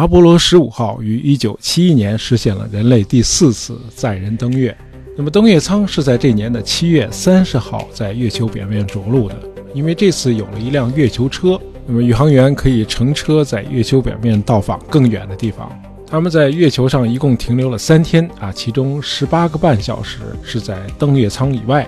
阿波罗十五号于一九七一年实现了人类第四次载人登月。那么登月舱是在这年的七月三十号在月球表面着陆的。因为这次有了一辆月球车，那么宇航员可以乘车在月球表面到访更远的地方。他们在月球上一共停留了三天啊，其中十八个半小时是在登月舱以外。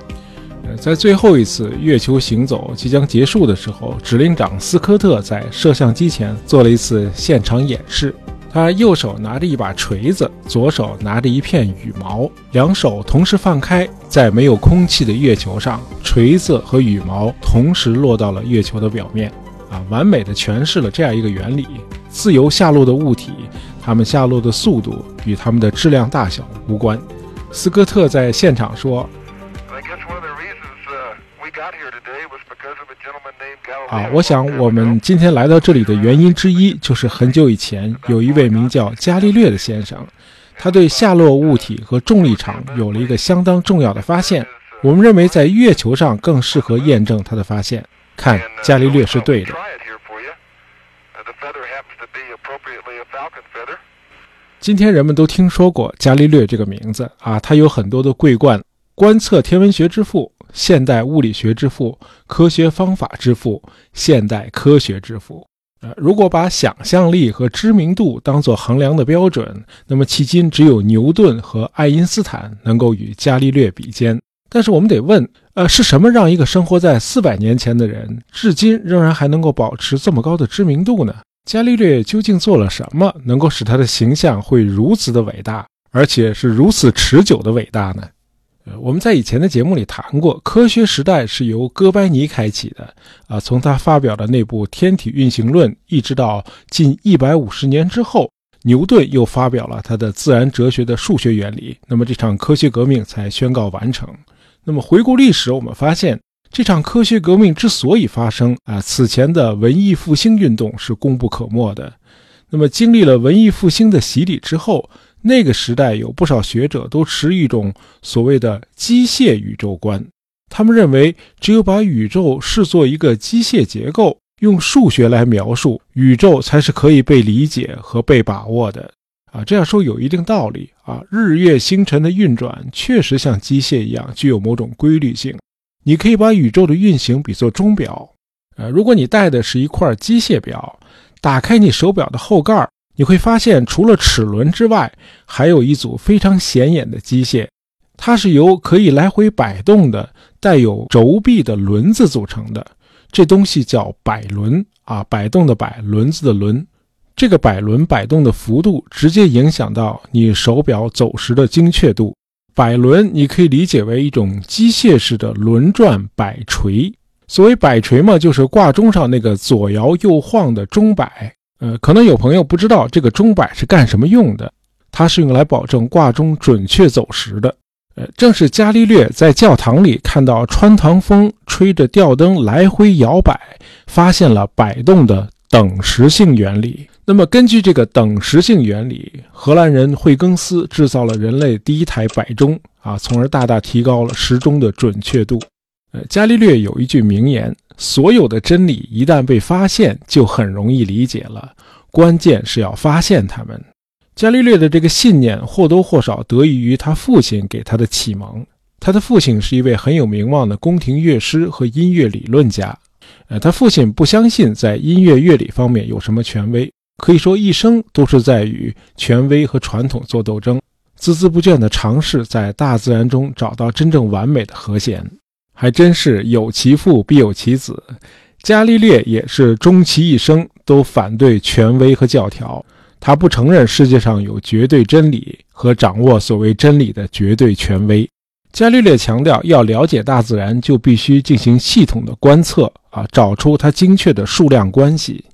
在最后一次月球行走即将结束的时候，指令长斯科特在摄像机前做了一次现场演示。他右手拿着一把锤子，左手拿着一片羽毛，两手同时放开，在没有空气的月球上，锤子和羽毛同时落到了月球的表面。啊，完美的诠释了这样一个原理：自由下落的物体，它们下落的速度与它们的质量大小无关。斯科特在现场说。啊，我想我们今天来到这里的原因之一，就是很久以前有一位名叫伽利略的先生，他对下落物体和重力场有了一个相当重要的发现。我们认为在月球上更适合验证他的发现。看，伽利略是对的。今天人们都听说过伽利略这个名字啊，他有很多的桂冠：观测天文学之父。现代物理学之父、科学方法之父、现代科学之父。呃，如果把想象力和知名度当作衡量的标准，那么迄今只有牛顿和爱因斯坦能够与伽利略比肩。但是我们得问，呃，是什么让一个生活在四百年前的人，至今仍然还能够保持这么高的知名度呢？伽利略究竟做了什么，能够使他的形象会如此的伟大，而且是如此持久的伟大呢？呃，我们在以前的节目里谈过，科学时代是由哥白尼开启的啊。从他发表的那部《天体运行论》，一直到近一百五十年之后，牛顿又发表了他的自然哲学的数学原理，那么这场科学革命才宣告完成。那么回顾历史，我们发现这场科学革命之所以发生啊，此前的文艺复兴运动是功不可没的。那么经历了文艺复兴的洗礼之后，那个时代有不少学者都持一种所谓的机械宇宙观，他们认为只有把宇宙视作一个机械结构，用数学来描述宇宙，才是可以被理解和被把握的。啊，这样说有一定道理啊。日月星辰的运转确实像机械一样具有某种规律性。你可以把宇宙的运行比作钟表。呃，如果你带的是一块机械表，打开你手表的后盖。你会发现，除了齿轮之外，还有一组非常显眼的机械，它是由可以来回摆动的、带有轴臂的轮子组成的。这东西叫摆轮啊，摆动的摆，轮子的轮。这个摆轮摆动的幅度，直接影响到你手表走时的精确度。摆轮你可以理解为一种机械式的轮转摆锤。所谓摆锤嘛，就是挂钟上那个左摇右晃的钟摆。呃，可能有朋友不知道这个钟摆是干什么用的，它是用来保证挂钟准确走时的。呃，正是伽利略在教堂里看到穿堂风吹着吊灯来回摇摆，发现了摆动的等时性原理。那么，根据这个等时性原理，荷兰人惠更斯制造了人类第一台摆钟啊，从而大大提高了时钟的准确度。呃，伽利略有一句名言。所有的真理一旦被发现，就很容易理解了。关键是要发现它们。伽利略的这个信念或多或少得益于他父亲给他的启蒙。他的父亲是一位很有名望的宫廷乐师和音乐理论家。呃，他父亲不相信在音乐乐理方面有什么权威，可以说一生都是在与权威和传统做斗争，孜孜不倦地尝试在大自然中找到真正完美的和弦。还真是有其父必有其子，伽利略也是终其一生都反对权威和教条，他不承认世界上有绝对真理和掌握所谓真理的绝对权威。伽利略强调，要了解大自然，就必须进行系统的观测啊，找出它精确的数量关系。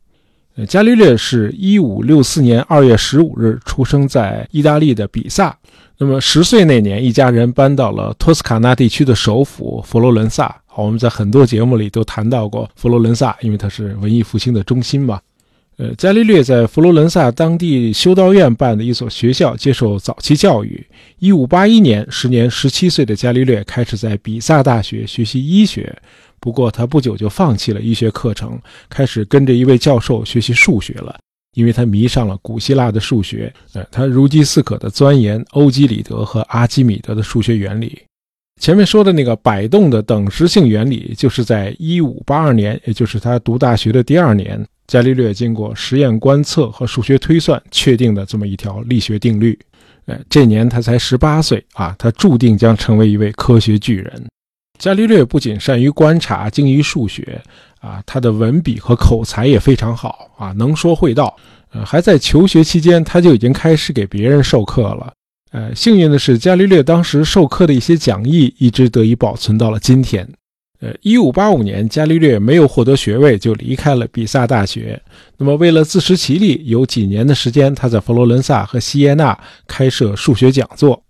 伽利略是一五六四年二月十五日出生在意大利的比萨。那么十岁那年，一家人搬到了托斯卡纳地区的首府佛罗伦萨。好，我们在很多节目里都谈到过佛罗伦萨，因为它是文艺复兴的中心嘛。呃，伽利略在佛罗伦萨当地修道院办的一所学校接受早期教育。一五八一年，时年十七岁的伽利略开始在比萨大学学习医学。不过他不久就放弃了医学课程，开始跟着一位教授学习数学了。因为他迷上了古希腊的数学，呃，他如饥似渴地钻研欧几里得和阿基米德的数学原理。前面说的那个摆动的等时性原理，就是在1582年，也就是他读大学的第二年，伽利略经过实验观测和数学推算确定的这么一条力学定律。呃，这年他才十八岁啊，他注定将成为一位科学巨人。伽利略不仅善于观察、精于数学，啊，他的文笔和口才也非常好啊，能说会道。呃，还在求学期间，他就已经开始给别人授课了。呃，幸运的是，伽利略当时授课的一些讲义一直得以保存到了今天。呃，一五八五年，伽利略没有获得学位就离开了比萨大学。那么，为了自食其力，有几年的时间，他在佛罗伦萨和锡耶纳开设数学讲座。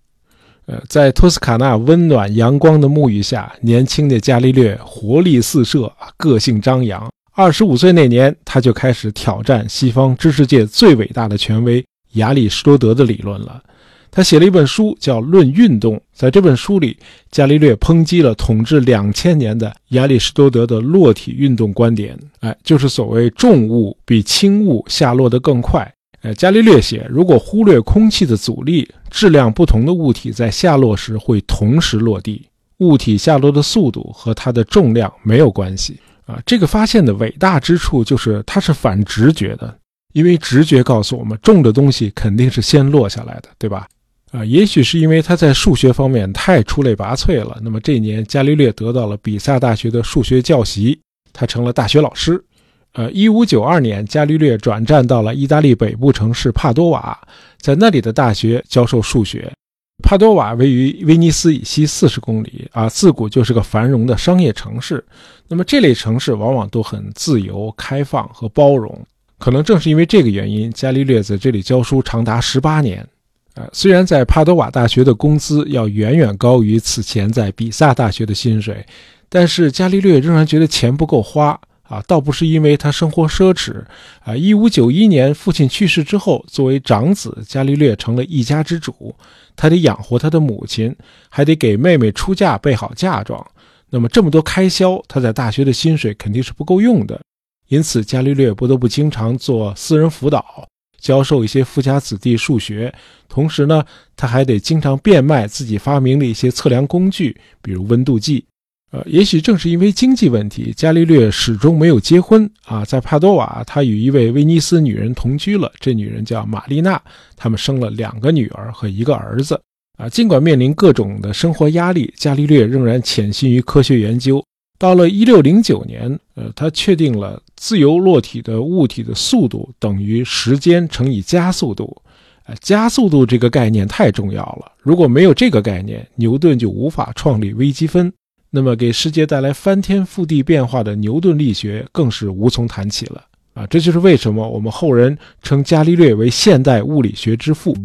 呃，在托斯卡纳温暖阳光的沐浴下，年轻的伽利略活力四射，个性张扬。二十五岁那年，他就开始挑战西方知识界最伟大的权威亚里士多德的理论了。他写了一本书，叫《论运动》。在这本书里，伽利略抨击了统治两千年的亚里士多德的落体运动观点。哎，就是所谓重物比轻物下落得更快。呃，伽利略写，如果忽略空气的阻力，质量不同的物体在下落时会同时落地。物体下落的速度和它的重量没有关系。啊，这个发现的伟大之处就是它是反直觉的，因为直觉告诉我们，重的东西肯定是先落下来的，对吧？啊，也许是因为他在数学方面太出类拔萃了。那么这年，伽利略得到了比萨大学的数学教习，他成了大学老师。呃，一五九二年，伽利略转战到了意大利北部城市帕多瓦，在那里的大学教授数学。帕多瓦位于威尼斯以西四十公里，啊，自古就是个繁荣的商业城市。那么这类城市往往都很自由、开放和包容。可能正是因为这个原因，伽利略在这里教书长达十八年。呃，虽然在帕多瓦大学的工资要远远高于此前在比萨大学的薪水，但是伽利略仍然觉得钱不够花啊。倒不是因为他生活奢侈啊。一五九一年父亲去世之后，作为长子，伽利略成了一家之主，他得养活他的母亲，还得给妹妹出嫁备好嫁妆。那么这么多开销，他在大学的薪水肯定是不够用的，因此伽利略不得不经常做私人辅导。教授一些富家子弟数学，同时呢，他还得经常变卖自己发明的一些测量工具，比如温度计。呃，也许正是因为经济问题，伽利略始终没有结婚啊。在帕多瓦，他与一位威尼斯女人同居了，这女人叫玛丽娜，他们生了两个女儿和一个儿子。啊，尽管面临各种的生活压力，伽利略仍然潜心于科学研究。到了一六零九年，呃，他确定了自由落体的物体的速度等于时间乘以加速度。呃，加速度这个概念太重要了，如果没有这个概念，牛顿就无法创立微积分，那么给世界带来翻天覆地变化的牛顿力学更是无从谈起了。啊，这就是为什么我们后人称伽利略为现代物理学之父。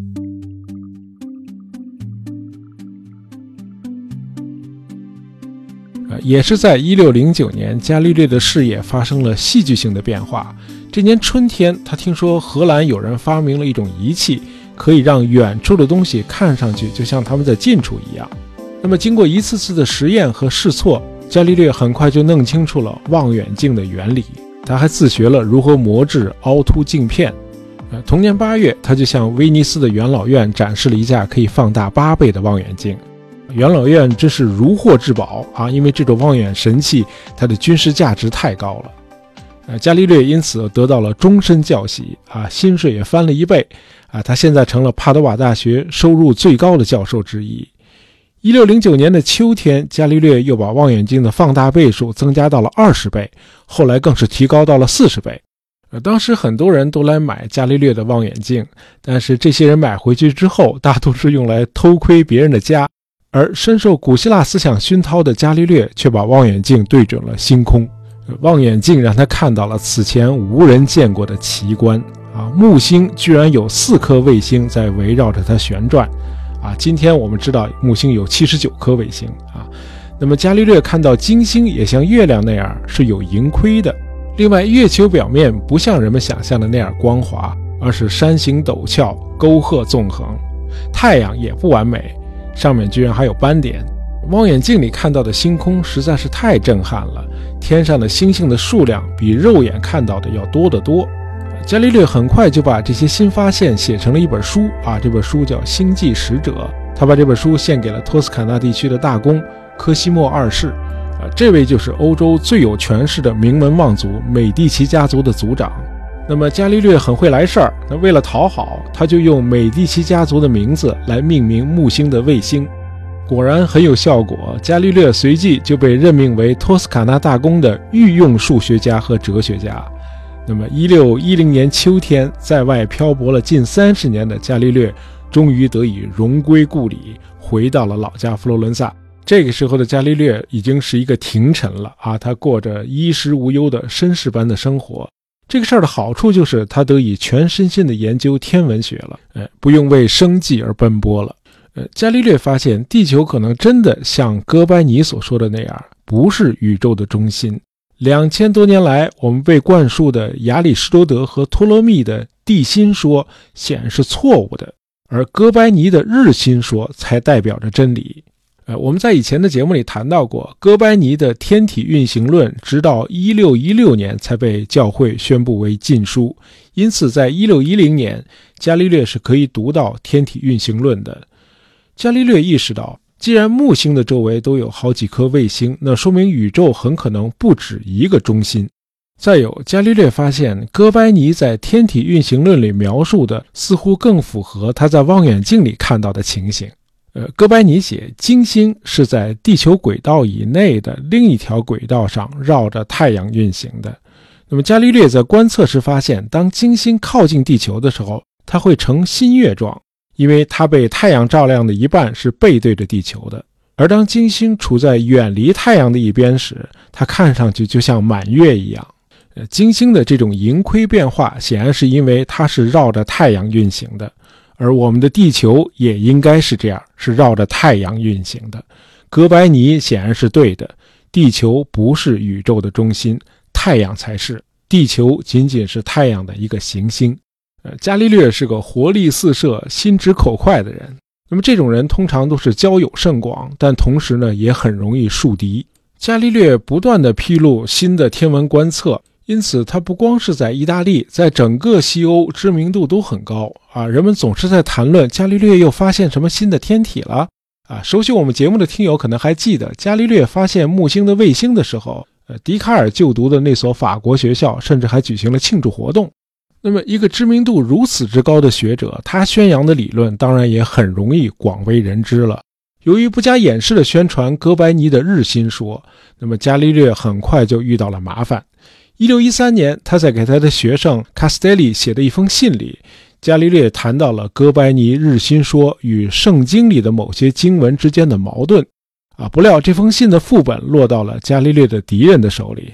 也是在一六零九年，伽利略的事业发生了戏剧性的变化。这年春天，他听说荷兰有人发明了一种仪器，可以让远处的东西看上去就像他们在近处一样。那么，经过一次次的实验和试错，伽利略很快就弄清楚了望远镜的原理。他还自学了如何磨制凹凸镜片。呃，同年八月，他就向威尼斯的元老院展示了一架可以放大八倍的望远镜。元老院真是如获至宝啊！因为这种望远神器，它的军事价值太高了。呃，伽利略因此得到了终身教习啊，薪水也翻了一倍啊！他现在成了帕多瓦大学收入最高的教授之一。一六零九年的秋天，伽利略又把望远镜的放大倍数增加到了二十倍，后来更是提高到了四十倍。呃，当时很多人都来买伽利略的望远镜，但是这些人买回去之后，大都是用来偷窥别人的家。而深受古希腊思想熏陶的伽利略却把望远镜对准了星空，望远镜让他看到了此前无人见过的奇观啊！木星居然有四颗卫星在围绕着它旋转啊！今天我们知道木星有七十九颗卫星啊。那么伽利略看到金星也像月亮那样是有盈亏的。另外，月球表面不像人们想象的那样光滑，而是山形陡峭、沟壑纵横。太阳也不完美。上面居然还有斑点，望远镜里看到的星空实在是太震撼了。天上的星星的数量比肉眼看到的要多得多。伽利略很快就把这些新发现写成了一本书啊，这本书叫《星际使者》。他把这本书献给了托斯卡纳地区的大公科西莫二世，啊，这位就是欧洲最有权势的名门望族美第奇家族的族长。那么伽利略很会来事儿，那为了讨好，他就用美第奇家族的名字来命名木星的卫星，果然很有效果。伽利略随即就被任命为托斯卡纳大公的御用数学家和哲学家。那么，一六一零年秋天，在外漂泊了近三十年的伽利略，终于得以荣归故里，回到了老家佛罗伦萨。这个时候的伽利略已经是一个廷臣了啊，他过着衣食无忧的绅士般的生活。这个事儿的好处就是他得以全身心的研究天文学了，哎，不用为生计而奔波了。呃，伽利略发现地球可能真的像哥白尼所说的那样，不是宇宙的中心。两千多年来，我们被灌输的亚里士多德和托勒密的地心说显然是错误的，而哥白尼的日心说才代表着真理。呃，我们在以前的节目里谈到过，哥白尼的天体运行论直到一六一六年才被教会宣布为禁书，因此在一六一零年，伽利略是可以读到天体运行论的。伽利略意识到。既然木星的周围都有好几颗卫星，那说明宇宙很可能不止一个中心。再有，伽利略发现哥白尼在天体运行论里描述的似乎更符合他在望远镜里看到的情形。呃，哥白尼写金星是在地球轨道以内的另一条轨道上绕着太阳运行的。那么，伽利略在观测时发现，当金星靠近地球的时候，它会呈新月状。因为它被太阳照亮的一半是背对着地球的，而当金星处在远离太阳的一边时，它看上去就像满月一样。呃，金星的这种盈亏变化显然是因为它是绕着太阳运行的，而我们的地球也应该是这样，是绕着太阳运行的。哥白尼显然是对的，地球不是宇宙的中心，太阳才是，地球仅仅是太阳的一个行星。呃，伽利略是个活力四射、心直口快的人。那么这种人通常都是交友甚广，但同时呢也很容易树敌。伽利略不断地披露新的天文观测，因此他不光是在意大利，在整个西欧知名度都很高啊。人们总是在谈论伽利略又发现什么新的天体了啊。熟悉我们节目的听友可能还记得，伽利略发现木星的卫星的时候，呃，笛卡尔就读的那所法国学校甚至还举行了庆祝活动。那么，一个知名度如此之高的学者，他宣扬的理论当然也很容易广为人知了。由于不加掩饰地宣传哥白尼的日心说，那么伽利略很快就遇到了麻烦。一六一三年，他在给他的学生卡斯特里写的一封信里，伽利略谈到了哥白尼日心说与圣经里的某些经文之间的矛盾。啊！不料这封信的副本落到了伽利略的敌人的手里。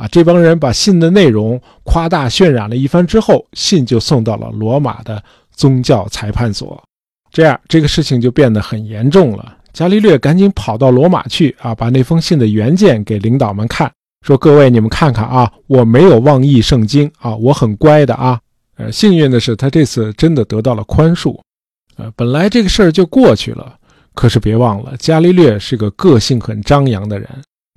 啊！这帮人把信的内容夸大渲染了一番之后，信就送到了罗马的宗教裁判所。这样，这个事情就变得很严重了。伽利略赶紧跑到罗马去，啊，把那封信的原件给领导们看，说：“各位，你们看看啊，我没有妄议圣经啊，我很乖的啊。”呃，幸运的是，他这次真的得到了宽恕。呃，本来这个事儿就过去了。可是别忘了，伽利略是个个性很张扬的人。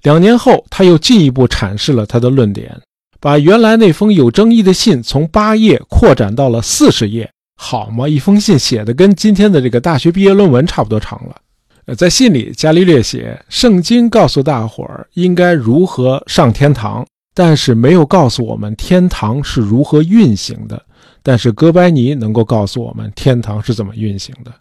两年后，他又进一步阐释了他的论点，把原来那封有争议的信从八页扩展到了四十页。好嘛，一封信写的跟今天的这个大学毕业论文差不多长了。呃，在信里，伽利略写：圣经告诉大伙儿应该如何上天堂，但是没有告诉我们天堂是如何运行的。但是哥白尼能够告诉我们天堂是怎么运行的。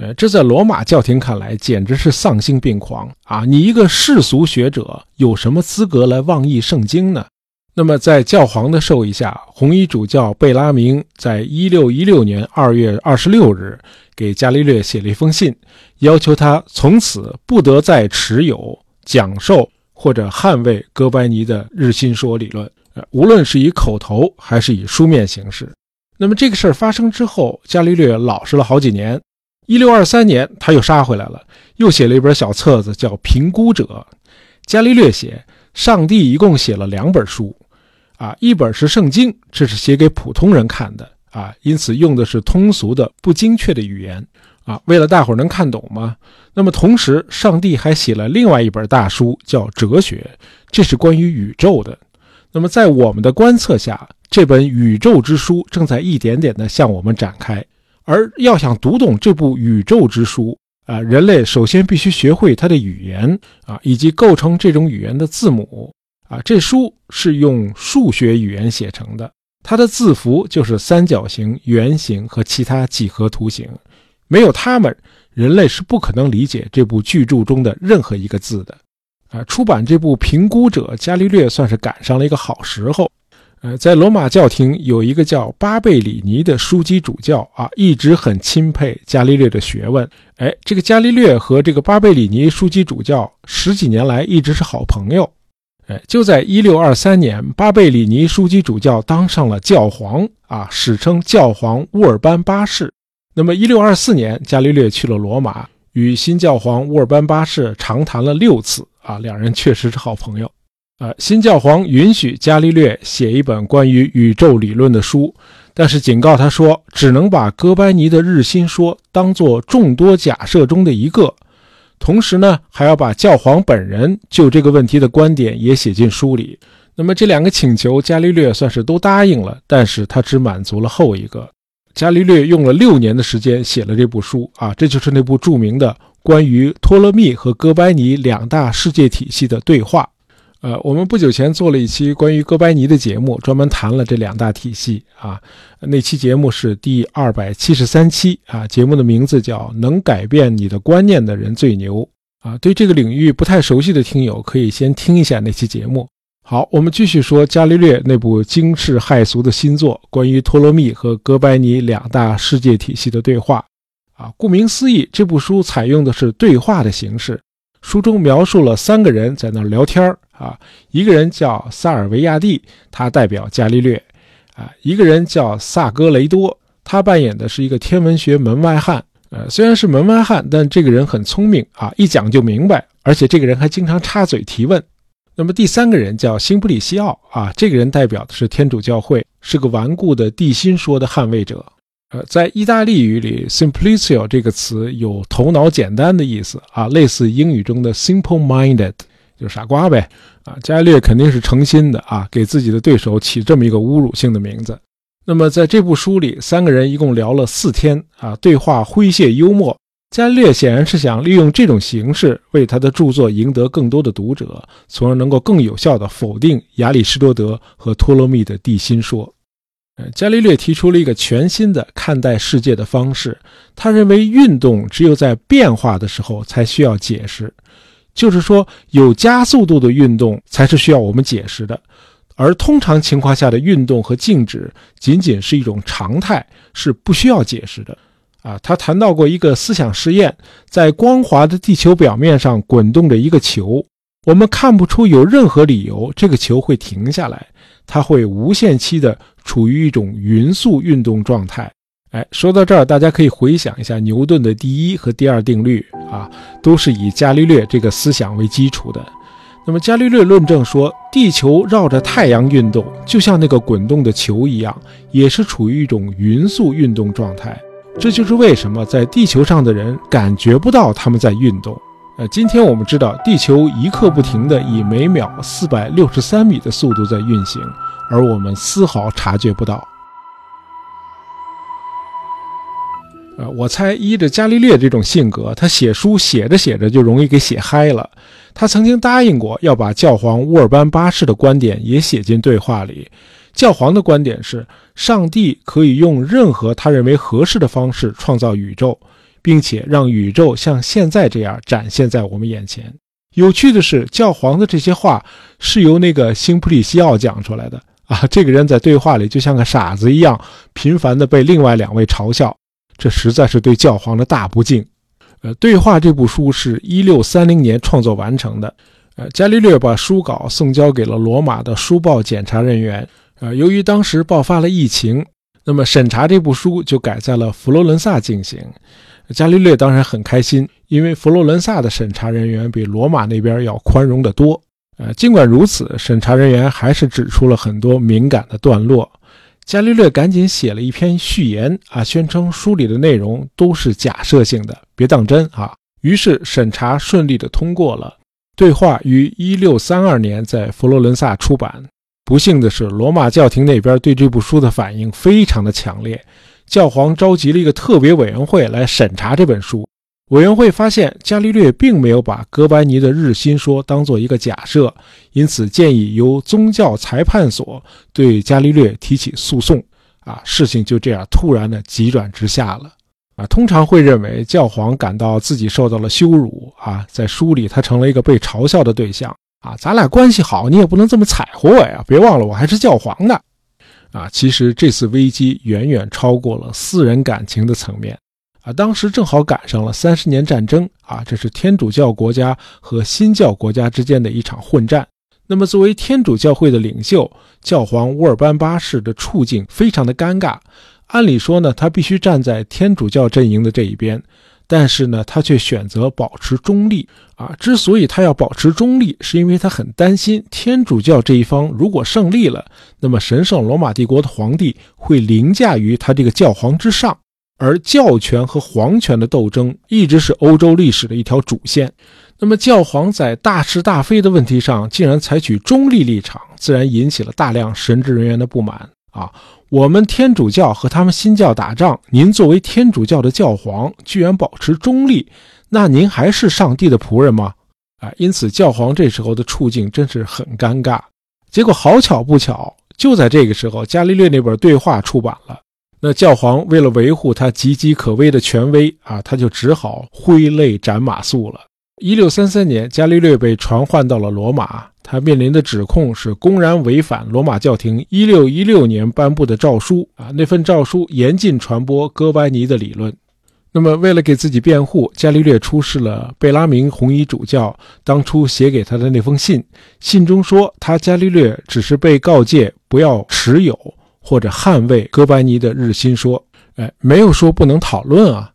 呃，这在罗马教廷看来简直是丧心病狂啊！你一个世俗学者，有什么资格来妄议圣经呢？那么，在教皇的授意下，红衣主教贝拉明在一六一六年二月二十六日给伽利略写了一封信，要求他从此不得再持有、讲授或者捍卫哥白尼的日心说理论，呃，无论是以口头还是以书面形式。那么，这个事儿发生之后，伽利略老实了好几年。一六二三年，他又杀回来了，又写了一本小册子，叫《评估者》。伽利略写，上帝一共写了两本书，啊，一本是圣经，这是写给普通人看的，啊，因此用的是通俗的、不精确的语言，啊，为了大伙能看懂嘛。那么同时，上帝还写了另外一本大书，叫《哲学》，这是关于宇宙的。那么在我们的观测下，这本宇宙之书正在一点点地向我们展开。而要想读懂这部宇宙之书啊，人类首先必须学会它的语言啊，以及构成这种语言的字母啊。这书是用数学语言写成的，它的字符就是三角形、圆形和其他几何图形。没有它们，人类是不可能理解这部巨著中的任何一个字的。啊，出版这部《评估者》，伽利略算是赶上了一个好时候。呃，在罗马教廷有一个叫巴贝里尼的枢机主教啊，一直很钦佩伽利略的学问。哎，这个伽利略和这个巴贝里尼枢机主教十几年来一直是好朋友。哎，就在1623年，巴贝里尼枢机主教当上了教皇啊，史称教皇乌尔班八世。那么1624年，伽利略去了罗马，与新教皇乌尔班八世长谈了六次啊，两人确实是好朋友。呃，新教皇允许伽利略写一本关于宇宙理论的书，但是警告他说，只能把哥白尼的日心说当做众多假设中的一个，同时呢，还要把教皇本人就这个问题的观点也写进书里。那么这两个请求，伽利略算是都答应了，但是他只满足了后一个。伽利略用了六年的时间写了这部书啊，这就是那部著名的关于托勒密和哥白尼两大世界体系的对话。呃，我们不久前做了一期关于哥白尼的节目，专门谈了这两大体系啊。那期节目是第二百七十三期啊，节目的名字叫“能改变你的观念的人最牛”啊。对这个领域不太熟悉的听友，可以先听一下那期节目。好，我们继续说伽利略那部惊世骇俗的新作，关于托勒密和哥白尼两大世界体系的对话啊。顾名思义，这部书采用的是对话的形式。书中描述了三个人在那儿聊天儿啊，一个人叫萨尔维亚蒂，他代表伽利略；啊，一个人叫萨格雷多，他扮演的是一个天文学门外汉。呃，虽然是门外汉，但这个人很聪明啊，一讲就明白，而且这个人还经常插嘴提问。那么第三个人叫辛普里西奥啊，这个人代表的是天主教会，是个顽固的地心说的捍卫者。呃，在意大利语里，“simplicio” 这个词有头脑简单的意思啊，类似英语中的 “simple-minded”，就傻瓜呗。啊，伽利略肯定是诚心的啊，给自己的对手起这么一个侮辱性的名字。那么在这部书里，三个人一共聊了四天啊，对话诙谐幽默。伽利略显然是想利用这种形式为他的著作赢得更多的读者，从而能够更有效地否定亚里士多德和托勒密的地心说。伽利略提出了一个全新的看待世界的方式。他认为运动只有在变化的时候才需要解释，就是说有加速度的运动才是需要我们解释的，而通常情况下的运动和静止仅仅是一种常态，是不需要解释的。啊，他谈到过一个思想实验，在光滑的地球表面上滚动着一个球，我们看不出有任何理由这个球会停下来，它会无限期的。处于一种匀速运动状态。哎，说到这儿，大家可以回想一下牛顿的第一和第二定律啊，都是以伽利略这个思想为基础的。那么，伽利略论证说，地球绕着太阳运动，就像那个滚动的球一样，也是处于一种匀速运动状态。这就是为什么在地球上的人感觉不到他们在运动。呃，今天我们知道，地球一刻不停地以每秒四百六十三米的速度在运行。而我们丝毫察觉不到。呃，我猜依着伽利略这种性格，他写书写着写着就容易给写嗨了。他曾经答应过要把教皇乌尔班八世的观点也写进对话里。教皇的观点是，上帝可以用任何他认为合适的方式创造宇宙，并且让宇宙像现在这样展现在我们眼前。有趣的是，教皇的这些话是由那个辛普里西奥讲出来的。啊，这个人在对话里就像个傻子一样，频繁地被另外两位嘲笑，这实在是对教皇的大不敬。呃，对话这部书是一六三零年创作完成的。呃，伽利略把书稿送交给了罗马的书报检查人员。呃，由于当时爆发了疫情，那么审查这部书就改在了佛罗伦萨进行。伽利略当然很开心，因为佛罗伦萨的审查人员比罗马那边要宽容得多。呃，尽管如此，审查人员还是指出了很多敏感的段落。伽利略赶紧写了一篇序言啊，宣称书里的内容都是假设性的，别当真啊。于是审查顺利的通过了。对话于一六三二年在佛罗伦萨出版。不幸的是，罗马教廷那边对这部书的反应非常的强烈，教皇召集了一个特别委员会来审查这本书。委员会发现伽利略并没有把哥白尼的日心说当做一个假设，因此建议由宗教裁判所对伽利略提起诉讼。啊，事情就这样突然的急转直下了。啊，通常会认为教皇感到自己受到了羞辱。啊，在书里他成了一个被嘲笑的对象。啊，咱俩关系好，你也不能这么踩乎我呀！别忘了，我还是教皇呢。啊，其实这次危机远远超过了私人感情的层面。啊，当时正好赶上了三十年战争啊，这是天主教国家和新教国家之间的一场混战。那么，作为天主教会的领袖，教皇乌尔班八世的处境非常的尴尬。按理说呢，他必须站在天主教阵营的这一边，但是呢，他却选择保持中立。啊，之所以他要保持中立，是因为他很担心天主教这一方如果胜利了，那么神圣罗马帝国的皇帝会凌驾于他这个教皇之上。而教权和皇权的斗争一直是欧洲历史的一条主线。那么，教皇在大是大非的问题上竟然采取中立立场，自然引起了大量神职人员的不满。啊，我们天主教和他们新教打仗，您作为天主教的教皇居然保持中立，那您还是上帝的仆人吗？啊，因此教皇这时候的处境真是很尴尬。结果好巧不巧，就在这个时候，伽利略那本对话出版了。那教皇为了维护他岌岌可危的权威啊，他就只好挥泪斩马谡了。一六三三年，伽利略被传唤到了罗马，他面临的指控是公然违反罗马教廷一六一六年颁布的诏书啊。那份诏书严禁传播哥白尼的理论。那么，为了给自己辩护，伽利略出示了贝拉明红衣主教当初写给他的那封信，信中说他伽利略只是被告诫不要持有。或者捍卫哥白尼的日心说，哎，没有说不能讨论啊，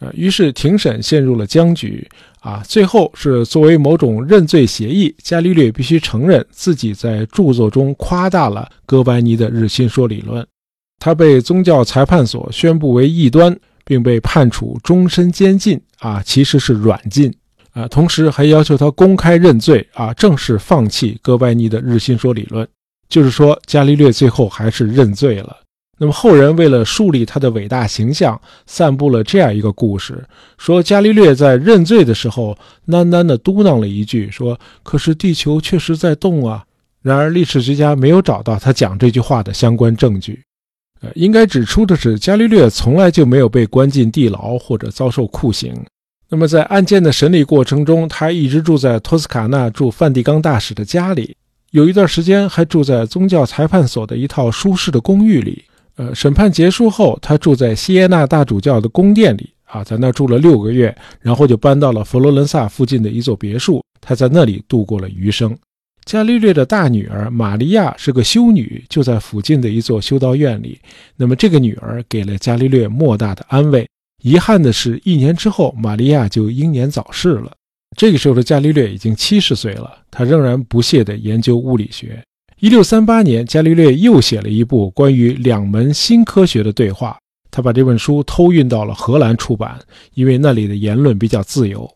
呃，于是庭审陷入了僵局啊。最后是作为某种认罪协议，伽利略必须承认自己在著作中夸大了哥白尼的日心说理论，他被宗教裁判所宣布为异端，并被判处终身监禁啊，其实是软禁啊，同时还要求他公开认罪啊，正式放弃哥白尼的日心说理论。就是说，伽利略最后还是认罪了。那么后人为了树立他的伟大形象，散布了这样一个故事：说伽利略在认罪的时候，喃喃地嘟囔了一句，说：“可是地球确实在动啊。”然而历史学家没有找到他讲这句话的相关证据。呃，应该指出的是，伽利略从来就没有被关进地牢或者遭受酷刑。那么在案件的审理过程中，他一直住在托斯卡纳驻梵蒂冈大使的家里。有一段时间还住在宗教裁判所的一套舒适的公寓里。呃，审判结束后，他住在西耶纳大主教的宫殿里啊，在那住了六个月，然后就搬到了佛罗伦萨附近的一座别墅。他在那里度过了余生。伽利略的大女儿玛利亚是个修女，就在附近的一座修道院里。那么这个女儿给了伽利略莫大的安慰。遗憾的是，一年之后，玛利亚就英年早逝了。这个时候的伽利略已经七十岁了，他仍然不懈地研究物理学。一六三八年，伽利略又写了一部关于两门新科学的对话，他把这本书偷运到了荷兰出版，因为那里的言论比较自由。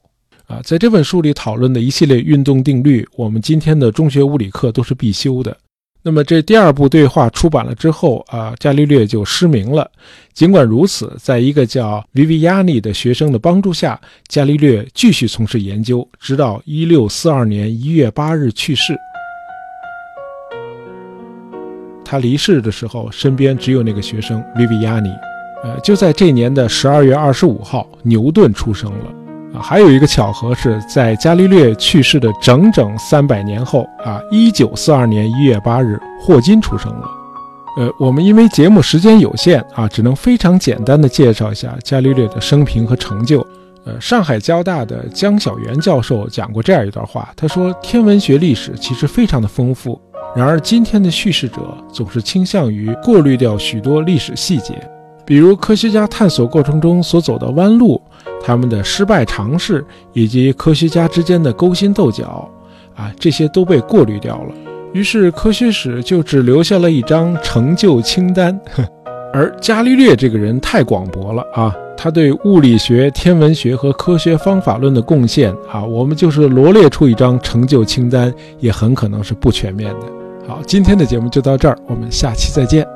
啊，在这本书里讨论的一系列运动定律，我们今天的中学物理课都是必修的。那么这第二部对话出版了之后啊，伽利略就失明了。尽管如此，在一个叫维维亚尼的学生的帮助下，伽利略继续从事研究，直到1642年1月8日去世。他离世的时候，身边只有那个学生维维亚尼。呃，就在这年的12月25号，牛顿出生了。啊还有一个巧合是在伽利略去世的整整三百年后啊，一九四二年一月八日，霍金出生了。呃，我们因为节目时间有限啊，只能非常简单的介绍一下伽利略的生平和成就。呃，上海交大的江晓元教授讲过这样一段话，他说：“天文学历史其实非常的丰富，然而今天的叙事者总是倾向于过滤掉许多历史细节。”比如科学家探索过程中所走的弯路，他们的失败尝试，以及科学家之间的勾心斗角，啊，这些都被过滤掉了。于是科学史就只留下了一张成就清单。而伽利略这个人太广博了啊，他对物理学、天文学和科学方法论的贡献啊，我们就是罗列出一张成就清单，也很可能是不全面的。好，今天的节目就到这儿，我们下期再见。